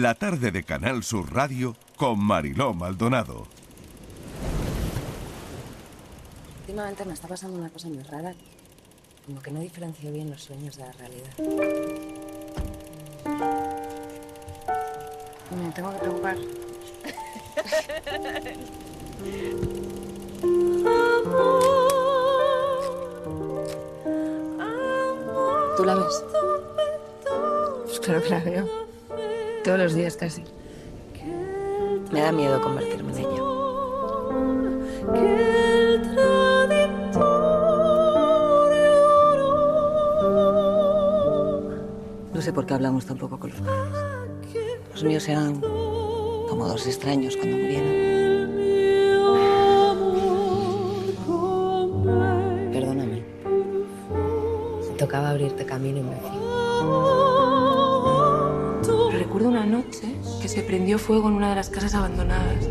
la tarde de Canal Sur Radio con Mariló Maldonado. Últimamente me está pasando una cosa muy rara, como que no diferencio bien los sueños de la realidad. Me tengo que preocupar. ¿Tú la ves? Pues claro que la veo. Todos los días casi. Me da miedo convertirme en ella. No sé por qué hablamos tampoco con los padres. Los míos eran como dos extraños cuando murieron. Perdóname. Tocaba abrirte camino fui. Recuerdo una noche que se prendió fuego en una de las casas abandonadas.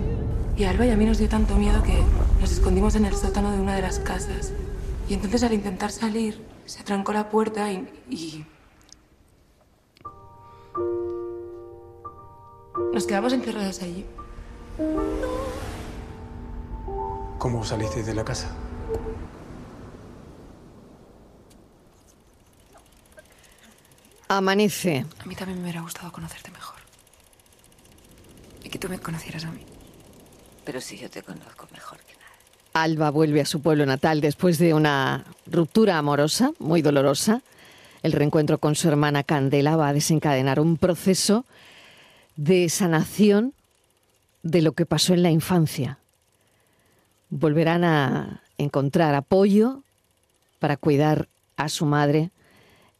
Y a Alba a mí nos dio tanto miedo que nos escondimos en el sótano de una de las casas. Y entonces al intentar salir, se trancó la puerta y... y... Nos quedamos encerradas allí. ¿Cómo salisteis de la casa? Amanece. A mí también me hubiera gustado conocerte mejor. Y que tú me conocieras a mí. Pero si yo te conozco mejor que nada. Alba vuelve a su pueblo natal después de una ruptura amorosa muy dolorosa. El reencuentro con su hermana Candela va a desencadenar un proceso de sanación de lo que pasó en la infancia. Volverán a encontrar apoyo para cuidar a su madre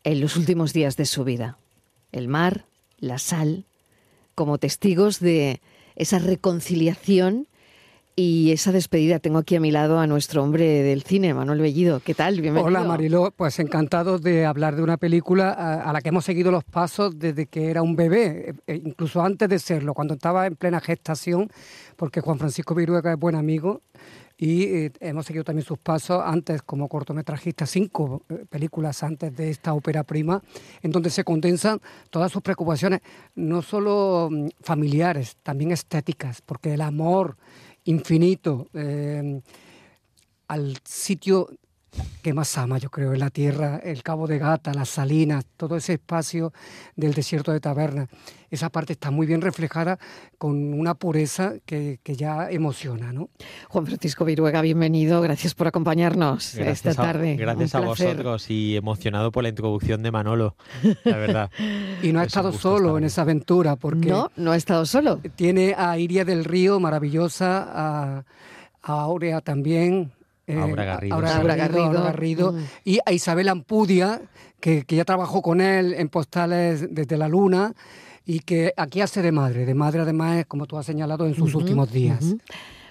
en los últimos días de su vida. El mar, la sal, como testigos de esa reconciliación y esa despedida. Tengo aquí a mi lado a nuestro hombre del cine, Manuel Bellido. ¿Qué tal? Bienvenido. Hola Mariló, pues encantado de hablar de una película a, la que hemos seguido los pasos desde que era un bebé, eh, incluso antes de serlo, cuando estaba en plena gestación, porque Juan Francisco Viruega es buen amigo y eh, hemos seguido también sus pasos antes como cortometrajista, cinco eh, películas antes de esta ópera prima, en donde se condensan todas sus preocupaciones, no solo mm, familiares, también estéticas, porque el amor infinito eh, al sitio que más ama, yo creo, en la tierra, el Cabo de Gata, las salinas, todo ese espacio del desierto de Taberna. Esa parte está muy bien reflejada con una pureza que, que ya emociona, ¿no? Juan Francisco Viruega, bienvenido. Gracias por acompañarnos Gracias esta a- tarde. gracias Un a placer. vosotros y emocionado por la introducción de Manolo, la verdad. Y no ha Es estado solo en esa aventura, porque No, no ha estado solo. tiene a Iria del Río, maravillosa, a, a Aurea también. Eh, Aura Garrido, Aura sí. Aura Garrido, Aura Garrido, Garrido, mm. y a Isabel Ampudia, que, que ya trabajó con él en Postales desde la Luna y que aquí hace de madre, de madre además, como tú has señalado, en sus últimos días.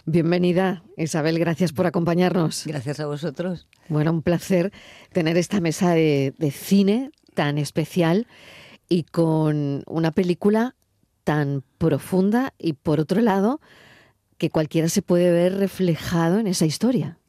Bienvenida, Isabel, gracias por acompañarnos. Gracias a vosotros. Bueno, un placer tener esta mesa de, de cine tan especial y con una película tan profunda y por otro lado que cualquiera se puede ver reflejado en esa historia.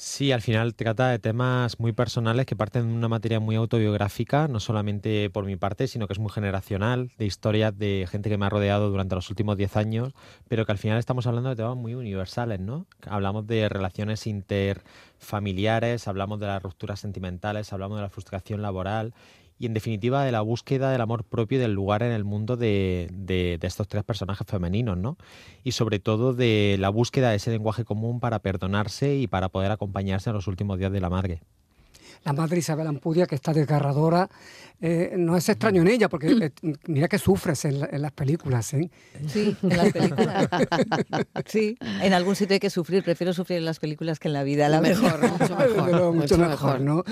Sí, al final trata de temas muy personales que parten de una materia muy autobiográfica, no solamente por mi parte, sino que es muy generacional, de historias de gente que me ha rodeado durante los últimos 10 años, pero que al final estamos hablando de temas muy universales, ¿no? Hablamos de relaciones interfamiliares, hablamos de las rupturas sentimentales, hablamos de la frustración laboral y en definitiva de la búsqueda del amor propio y del lugar en el mundo de, de- de estos tres personajes femeninos, ¿no? Y sobre todo de la búsqueda de ese lenguaje común para perdonarse y para poder acompañarse en los últimos días de la madre. La madre Isabel Ampudia, que está desgarradora, eh, no es extraño en ella, porque eh, mira que sufres en, la- en las películas. ¿eh? Sí, en las películas. Sí, en algún sitio hay que sufrir. Prefiero sufrir en las películas que en la vida, a la Mejor, mucho mejor. luego, mucho, mucho mejor, mejor. ¿no?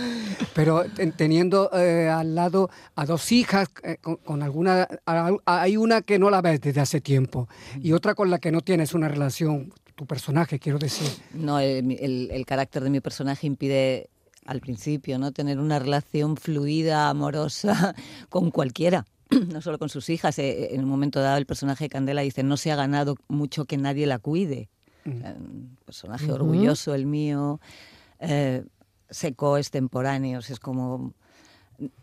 Pero ten- teniendo eh, al lado a dos hijas, eh, con, con alguna. a- Hay una que no la ves desde hace tiempo y otra con la que no tienes una relación, tu personaje, quiero decir. No, el, el- el carácter de mi personaje impide al principio no tener una relación fluida, amorosa con cualquiera. No solo con sus hijas. Eh, En un momento dado, el personaje de Candela dice: No se ha ganado mucho que nadie la cuide. Mm. Eh, Un personaje orgulloso, el mío, eh, seco, extemporáneos. Es como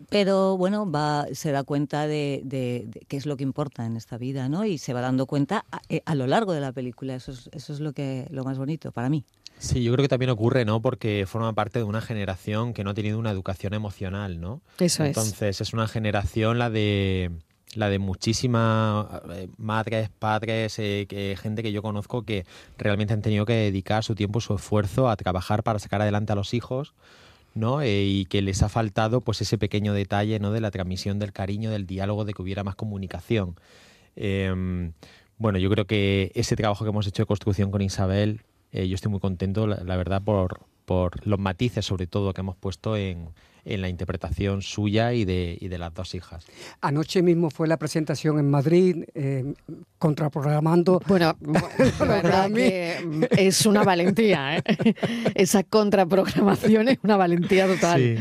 pero bueno, va, se da cuenta de, de, de, qué es lo que importa en esta vida, ¿no? Y se va dando cuenta a, eh, a lo largo de la película. Eso es, eso es lo que lo más bonito para mí. Sí, yo creo que también ocurre, ¿no? Porque forma parte de una generación que no ha tenido una educación emocional, ¿no? Eso Entonces, es. Entonces, es una generación la de la de muchísimas eh, madres, padres, eh, que, gente que yo conozco que realmente han tenido que dedicar su tiempo, su esfuerzo a trabajar para sacar adelante a los hijos, ¿no? Eh, y que les ha faltado pues ese pequeño detalle, ¿no? De la transmisión del cariño, del diálogo, de que hubiera más comunicación. Eh, bueno, yo creo que ese trabajo que hemos hecho de construcción con Isabel, eh, yo estoy muy contento, la, la verdad, por, por los matices, sobre todo, que hemos puesto en, en la interpretación suya y de, y de las dos hijas. Anoche mismo fue la presentación en Madrid, eh, contraprogramando. Bueno, la verdad que es una valentía, ¿eh? Esa contraprogramación es una valentía total. Sí.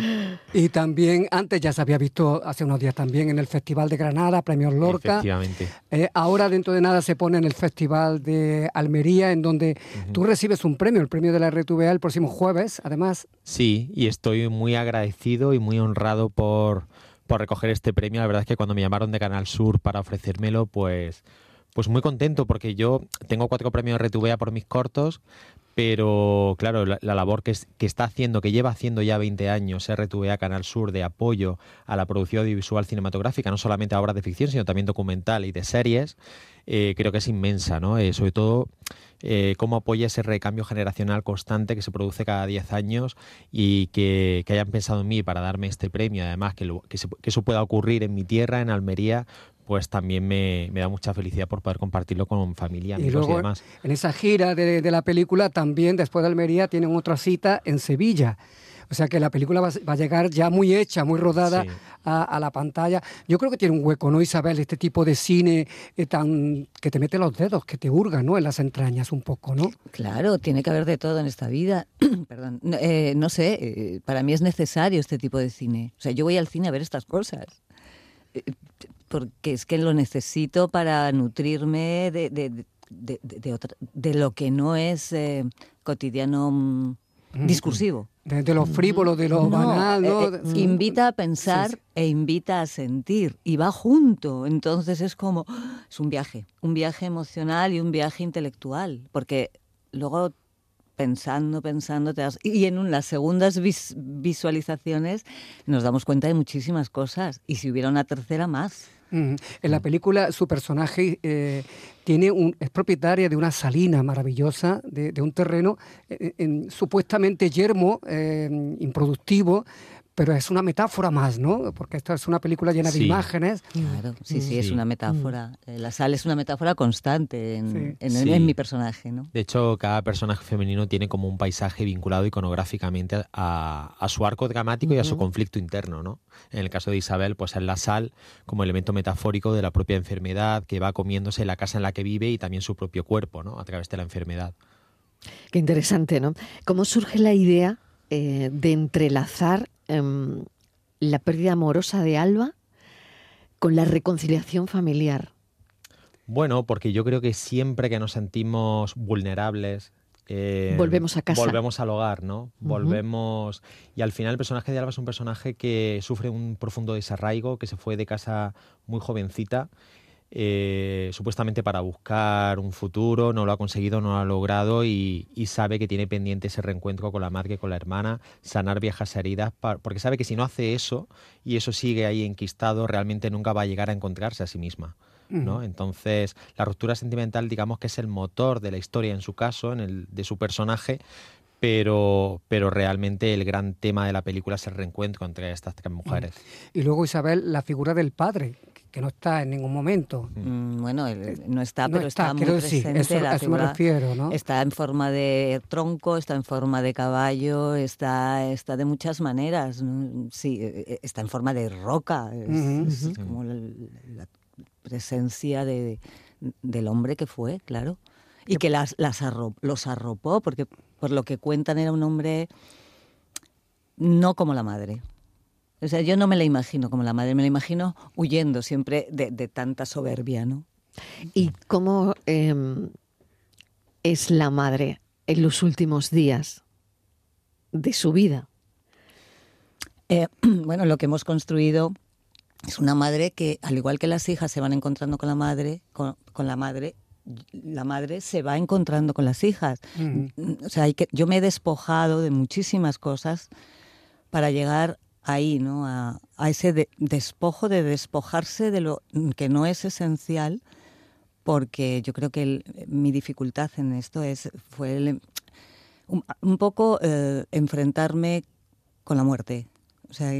Y también, antes ya se había visto hace unos días también en el Festival de Granada, Premios Lorca. Efectivamente. Eh, ahora dentro de nada se pone en el Festival de Almería, en donde uh -huh. tú recibes un premio, el premio de la RTVA el próximo jueves, además. Sí, y estoy muy agradecido y muy honrado por, por recoger este premio. La verdad es que cuando me llamaron de Canal Sur para ofrecérmelo, pues, pues muy contento porque yo tengo cuatro premios RTVA por mis cortos, pero claro, la, la labor que, está haciendo, que lleva haciendo ya 20 años RTVA Canal Sur de apoyo a la producción audiovisual cinematográfica, no solamente a obras de ficción, sino también documental y de series, eh, creo que es inmensa, ¿no? Eh, sobre todo eh, cómo apoya ese recambio generacional constante que se produce cada 10 años y que, que, hayan pensado en mí para darme este premio, además que, lo, que, se, que eso pueda ocurrir en mi tierra, en Almería, pues también me, me, da mucha felicidad por poder compartirlo con familia, amigos y, luego, y demás. En esa gira de, de, la película también, después de Almería, tienen otra cita en Sevilla. O sea que la película va, va a llegar ya muy hecha, muy rodada sí. a, a, la pantalla. Yo creo que tiene un hueco, ¿no, Isabel? Este tipo de cine eh, tan que te mete los dedos, que te hurga, ¿no? En las entrañas un poco, ¿no? Claro, tiene que haber de todo en esta vida. Perdón. No, eh, no sé, eh, para mí es necesario este tipo de cine. O sea, yo voy al cine a ver estas cosas eh, porque es que lo necesito para nutrirme de, de, de, de otra, lo que no es eh, cotidiano mm, discursivo. De, lo frívolo, de lo no, banal, ¿no? Eh, eh, invita a pensar sí, sí. e invita a sentir y va junto. Entonces es como, es un viaje, un viaje emocional y un viaje intelectual, porque luego pensando, pensando, te das... y en las segundas vis visualizaciones nos damos cuenta de muchísimas cosas y si hubiera una tercera más. En la película su personaje eh, tiene un, es propietaria de una salina maravillosa, de, de un terreno eh, en, supuestamente yermo, eh, improductivo, pero es una metáfora más, ¿no? Porque esta es una película llena sí. de imágenes. Claro, sí, sí, es una metáfora. Mm. La sal es una metáfora constante en, sí. en, sí. en, mi personaje, ¿no? De hecho, cada personaje femenino tiene como un paisaje vinculado iconográficamente a, a su arco dramático uh -huh. y a su conflicto interno, ¿no? En el caso de Isabel, pues es la sal como elemento metafórico de la propia enfermedad que va comiéndose la casa en la que vive y también su propio cuerpo, ¿no? A través de la enfermedad. Qué interesante, ¿no? ¿Cómo surge la idea eh, de entrelazar eh, la pérdida amorosa de Alba con la reconciliación familiar? Bueno, porque yo creo que siempre que nos sentimos vulnerables, eh, volvemos a casa. Volvemos al hogar, ¿no? Uh -huh. Volvemos. Y al final el personaje de Alba es un personaje que sufre un profundo desarraigo, que se fue de casa muy jovencita. Eh, supuestamente para buscar un futuro, no lo ha conseguido, no lo ha logrado y, y, sabe que tiene pendiente ese reencuentro con la madre, con la hermana, sanar viejas heridas, para, porque sabe que si no hace eso y eso sigue ahí enquistado, realmente nunca va a llegar a encontrarse a sí misma. ¿no? Entonces, la ruptura sentimental, digamos que es el motor de la historia en su caso, en el de su personaje, pero, pero realmente el gran tema de la película es el reencuentro entre estas tres mujeres. Y luego, Isabel, la figura del padre, que no está en ningún momento. Mm, bueno, no está, pero está, está, muy decir, presente. Eso, la a eso me refiero, ¿no? Está en forma de tronco, está en forma de caballo, está, está de muchas maneras. ¿no? Sí, está en forma de roca. Es, uh -huh. es como la, la presencia de, del hombre que fue, claro. Y que las, las arrop, los arropó, porque por lo que cuentan era un hombre no como la madre. O sea, yo no me la imagino como la madre, me la imagino huyendo siempre de, de tanta soberbia, ¿no? ¿Y cómo eh, es la madre en los últimos días de su vida? Eh, bueno, lo que hemos construido es una madre que, al igual que las hijas se van encontrando con la madre, con, con la madre, la madre se va encontrando con las hijas. O sea, hay que, yo me he despojado de muchísimas cosas para llegar ahí, ¿no? A, a ese de- despojo de despojarse de lo que no es esencial, porque yo creo que el- mi dificultad en esto es fue el- un, un poco eh, enfrentarme con la muerte, o sea,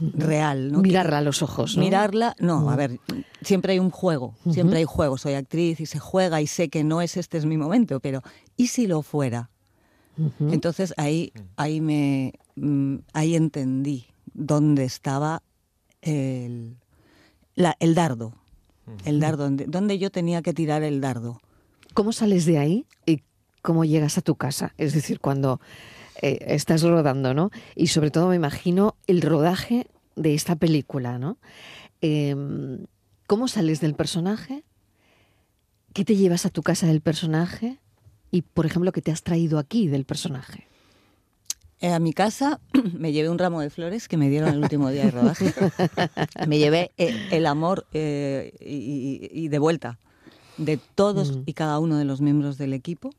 real, ¿no? Mirarla a los ojos, ¿no? Mirarla, no, a ver, siempre hay un juego, siempre hay juego, soy actriz y se juega y sé que no es este es mi momento, pero ¿y si lo fuera? Entonces ahí, ahí me mm, ahí entendí dónde estaba el, la- el dardo. El dardo, donde, donde yo tenía que tirar el dardo. ¿Cómo sales de ahí y cómo llegas a tu casa? Es decir, cuando eh, estás rodando, ¿no? Y sobre todo me imagino el rodaje de esta película, ¿no? Em, ¿Cómo sales del personaje? ¿Qué te llevas a tu casa del personaje? Y, por ejemplo, ¿qué te has traído aquí del personaje? Eh, a mi casa me llevé un ramo de flores que me dieron el último día de rodaje. me llevé eh, el amor eh, y, y- de vuelta de todos Mm. y cada uno de los miembros del equipo.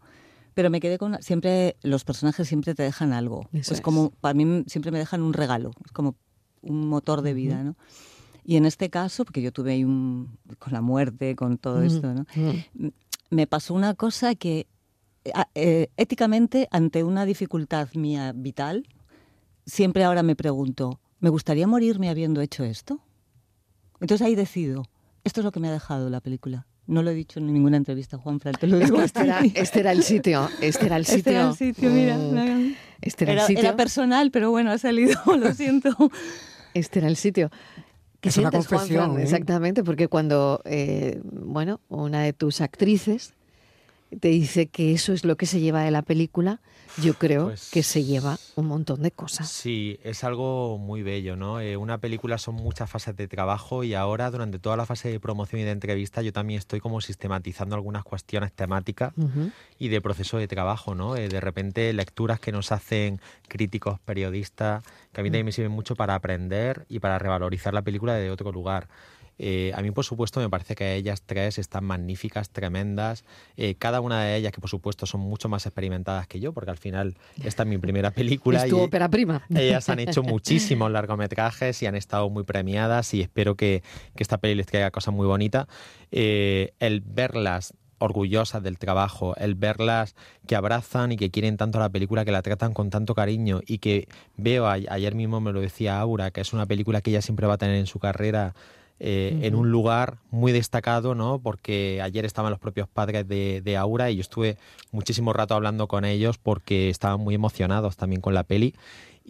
Pero me quedé con siempre los personajes siempre te dejan algo. Eso es como para mí siempre me dejan un regalo, es como un motor de vida, ¿no? Y en este caso, porque yo tuve ahí un con la muerte, con todo esto, ¿no? Me pasó una cosa que eh, eh, éticamente ante una dificultad mía vital siempre ahora me pregunto me gustaría morirme habiendo hecho esto entonces ahí decido esto es lo que me ha dejado la película no lo he dicho en ninguna entrevista Juan Fran te lo digo Este era, este era el sitio, este era el sitio. Este era el sitio, mira. Mm, Este era, Era, el sitio. era personal, pero bueno, ha salido, lo siento. Este era el sitio. ¿Qué Es una Juan confesión, Fran? ¿eh? Exactamente, porque cuando, eh, bueno, una de tus actrices te dice que eso es lo que se lleva de la película, yo creo Pues- que se lleva un montón de cosas. Sí, es algo muy bello, ¿no? Eh, una película son muchas fases de trabajo y ahora durante toda la fase de promoción y de entrevista yo también estoy como sistematizando algunas cuestiones temáticas y de proceso de trabajo, ¿no? Eh, de repente lecturas que nos hacen críticos, periodistas, que a mí también me sirven mucho para aprender y para revalorizar la película de otro lugar. Eh, a mí, por supuesto, me parece que ellas tres están magníficas, tremendas. Eh, cada una de ellas, que por supuesto son mucho más experimentadas que yo, porque al final esta es mi primera película. Es tu y- ópera prima. ellas han hecho muchísimos largometrajes y han estado muy premiadas y espero que, que esta peli les traiga cosas muy bonitas. Eh, el verlas orgullosas del trabajo, el verlas que abrazan y que quieren tanto la película, que la tratan con tanto cariño y que veo, a- ayer mismo me lo decía Aura, que es una película que ella siempre va a tener en su carrera eh, en un lugar muy destacado, ¿no? Porque ayer estaban los propios padres de, de Aura y yo estuve muchísimo rato hablando con ellos porque estaban muy emocionados también con la peli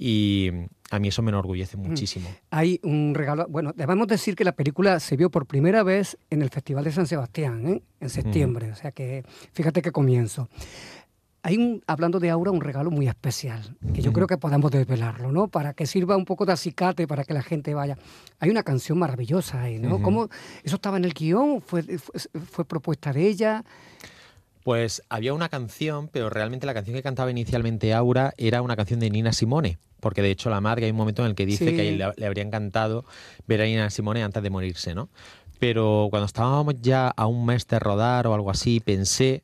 y a mí eso me enorgullece muchísimo. Hay un regalo. Bueno, debemos decir que la película se vio por primera vez en el Festival de San Sebastián, ¿eh? en septiembre. O sea que fíjate qué comienzo. Hay un, hablando de Aura, un regalo muy especial, que yo creo que podemos desvelarlo, ¿no? Para que sirva un poco de acicate para que la gente vaya. Hay una canción maravillosa ahí, ¿no? ¿Cómo, ¿Eso estaba en el guion? ¿Fue, fue, fue propuesta de ella? Pues había una canción, pero realmente la canción que cantaba inicialmente Aura era una canción de Nina Simone, porque de hecho la madre hay un momento en el que dice Sí. que le, le habría encantado ver a Nina Simone antes de morirse, ¿no? Pero cuando estábamos ya a un mes de rodar o algo así, pensé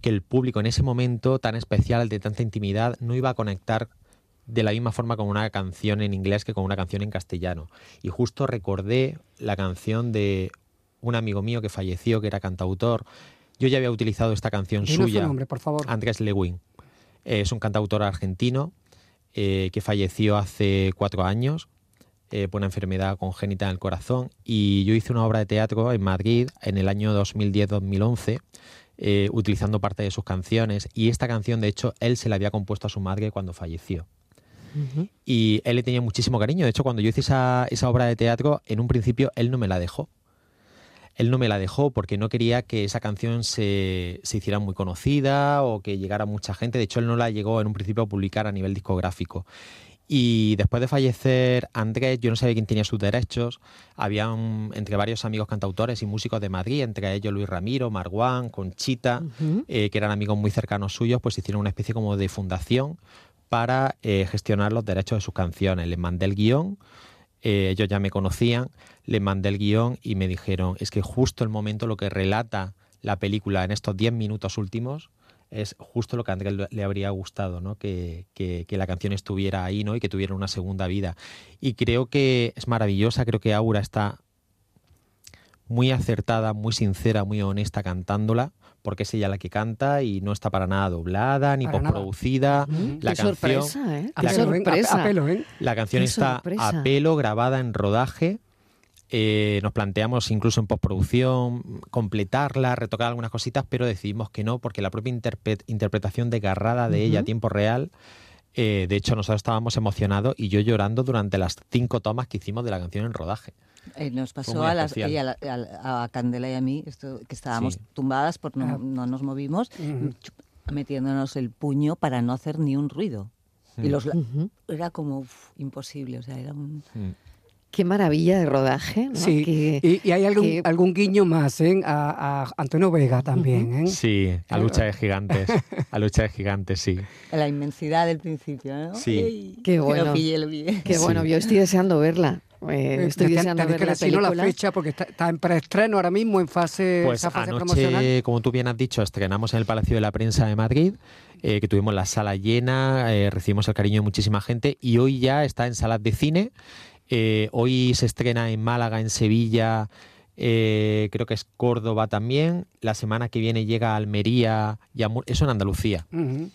que el público en ese momento tan especial, de tanta intimidad, no iba a conectar de la misma forma con una canción en inglés que con una canción en castellano. Y justo recordé la canción de un amigo mío que falleció, que era cantautor. Yo ya había utilizado esta canción Dinos su suya. nombre, por favor. Andrés Lewin. Eh, es un cantautor argentino eh, que falleció hace cuatro años eh, por una enfermedad congénita en el corazón. Y yo hice una obra de teatro en Madrid en el año 2010-2011. Eh, utilizando parte de sus canciones y esta canción de hecho él se la había compuesto a su madre cuando falleció Ujú. y él le tenía muchísimo cariño. De hecho, cuando yo hice esa, esa obra de teatro, en un principio él no me la dejó. Él no me la dejó porque no quería que esa canción se, se hiciera muy conocida o que llegara mucha gente. De hecho, él no la llegó en un principio a publicar a nivel discográfico. Y después de fallecer Andrés, yo no sabía quién tenía sus derechos. Había un- entre varios amigos cantautores y músicos de Madrid, entre ellos Luis Ramiro, Marguán, Conchita, eh, que eran amigos muy cercanos suyos, pues hicieron una especie como de fundación para eh, gestionar los derechos de sus canciones. Les mandé el guion, eh, ellos ya me conocían, les mandé el guion y me dijeron, es que justo el momento, lo que relata la película en estos 10 minutos últimos, es justo lo que a Andrés le habría gustado, ¿no? Que, que, que, la canción estuviera ahí ¿no? y que tuviera una segunda vida. Y creo que es maravillosa, creo que Aura está muy acertada, muy sincera, muy honesta cantándola, porque es ella la que canta y no está para nada doblada ni postproducida. La canción, sorpresa, ¿eh? la, sorpresa. A, pelo, ¿eh? la canción está a pelo, grabada en rodaje. Eh, nos planteamos incluso en postproducción completarla, retocar algunas cositas, pero decidimos que no, porque la propia interpretación desgarrada de ella a tiempo real eh, de hecho, nosotros estábamos emocionados y yo llorando durante las cinco tomas que hicimos de la canción en rodaje. Eh, nos pasó a, las, ella, a, a, Candela y a mí, esto, que estábamos tumbadas porque no, no, nos movimos, metiéndonos el puño para no hacer ni un ruido. Y los, era como imposible, o sea, era un... Qué maravilla de rodaje. ¿no? Sí, y, hay algún, algún guiño más ¿eh? a, a, Antonio Vega también. ¿eh? Sí, a Lucha de Gigantes. A Lucha de Gigantes, sí. La inmensidad del principio, ¿no? Sí. Qué bueno. Lo pillé, lo pillé. Qué bueno, yo estoy deseando verla. Eh, estoy deseando ver que la película. la fecha porque está, está, en preestreno ahora mismo, en fase, pues esa fase anoche, promocional. como tú bien has dicho, estrenamos en el Palacio de la Prensa de Madrid, eh, que tuvimos la sala llena, eh, recibimos el cariño de muchísima gente y hoy ya está en salas de cine. Eh, hoy se estrena en Málaga, en Sevilla, eh, creo que es Córdoba también. La semana que viene llega a Almería y a eso en Andalucía. Uh -huh.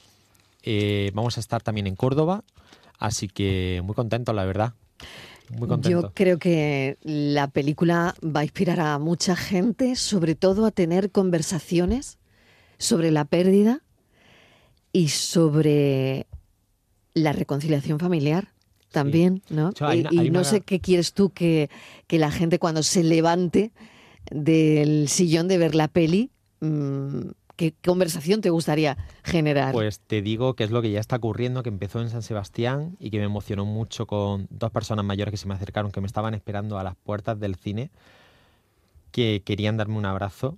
eh, vamos a estar también en Córdoba, así que muy contento, la verdad. Muy contento. Yo creo que la película va a inspirar a mucha gente, sobre todo a tener conversaciones sobre la pérdida y sobre la reconciliación familiar también, ¿no? Hecho, hay y no sé qué quieres tú que, que la gente cuando se levante del sillón de ver la peli, mm, ¿qué conversación te gustaría generar? Pues te digo que es lo que ya está ocurriendo, que empezó en San Sebastián y que me emocionó mucho con dos personas mayores que se me acercaron, que me estaban esperando a las puertas del cine, que querían darme un abrazo.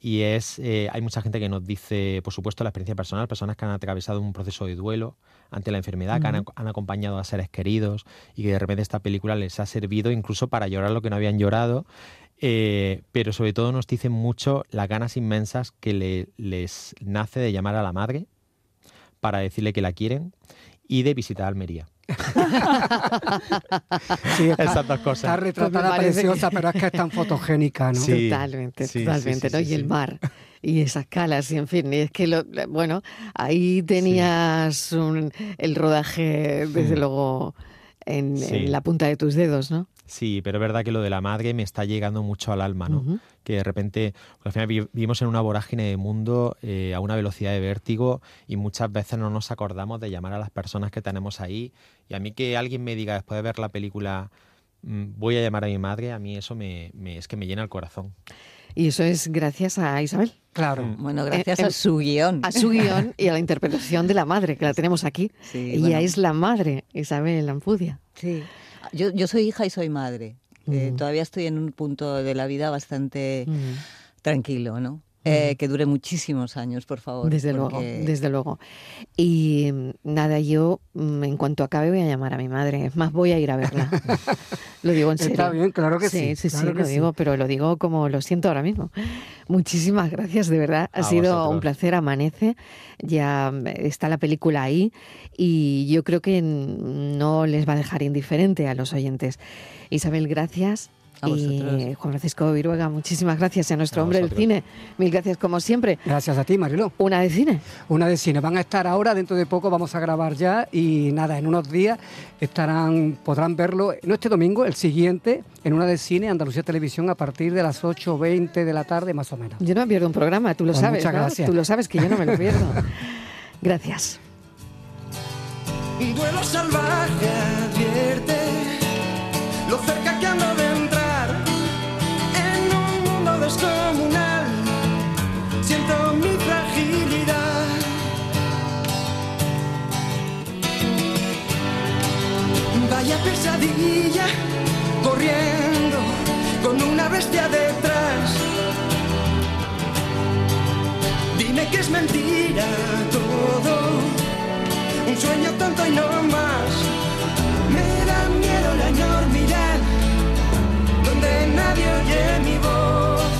Y es, eh, hay mucha gente que nos dice, por supuesto, la experiencia personal, personas que han atravesado un proceso de duelo ante la enfermedad, que han, acompañado a seres queridos y que de repente esta película les ha servido incluso para llorar lo que no habían llorado. Eh, pero sobre todo nos dicen mucho las ganas inmensas que le- les nace de llamar a la madre para decirle que la quieren y de visitar Almería. Sí, está, Esas dos cosas. está retratada Pues preciosa, pero es que es tan fotogénica, ¿no? Sí. Totalmente, sí, totalmente, ¿no? sí, y el mar y esas calas, y en fin, y es que, lo, bueno, ahí tenías un- el rodaje, desde luego, en, Sí. en la punta de tus dedos, ¿no? Sí, pero es verdad que lo de la madre me está llegando mucho al alma, ¿no? Que de repente, al final vi- vivimos en una vorágine de mundo eh, a una velocidad de vértigo y muchas veces no nos acordamos de llamar a las personas que tenemos ahí. Y a mí que alguien me diga después de ver la película, mm, voy a llamar a mi madre, a mí eso me, me- es que me llena el corazón. Y eso es gracias a Isabel, Claro. Mm. Bueno, gracias Eh, a su guion. a su guion y a la interpretación de la madre, que la tenemos aquí. Sí, Ella bueno. es la madre, Isabel Lampudia. Sí. Yo, yo soy hija y soy madre. Eh, Mm. todavía estoy en un punto de la vida bastante Mm. tranquilo, ¿no? Eh, que dure muchísimos años, por favor. Desde luego, desde luego. Y mm, nada, yo mm, en cuanto acabe voy a llamar a mi madre. Es más, voy a ir a verla. lo digo en serio. Está bien, claro que sí. Sí, sí, claro sí, lo sí. digo, pero lo digo como lo siento ahora mismo. Muchísimas gracias, de verdad. Ha A sido vosotros. un placer, amanece. Ya mm, está la película ahí y yo creo que no les va a dejar indiferente a los oyentes. Isabel, gracias. A y vosotros. Juan Francisco Viruega, muchísimas gracias a nuestro A hombre del cine. Mil gracias como siempre. Gracias a ti, Mariló. Una de cine. Una de cine. Van a estar ahora, dentro de poco vamos a grabar ya y nada, en unos días estarán, podrán verlo, no este domingo, el siguiente, en una de cine, Andalucía Televisión, a parir de las 8.20 de la tarde más o menos. Yo no me pierdo un programa, tú lo Pues sabes, muchas ¿no? gracias. Tú lo sabes que yo no me lo pierdo. Gracias. Un duelo salvaje advierte descomunal. Siento mi fragilidad. Vaya pesadilla corriendo con una bestia detrás. Dime que es mentira todo un sueño sueño tonto y no más. Me da miedo la enormidad donde nadie oye mi voz.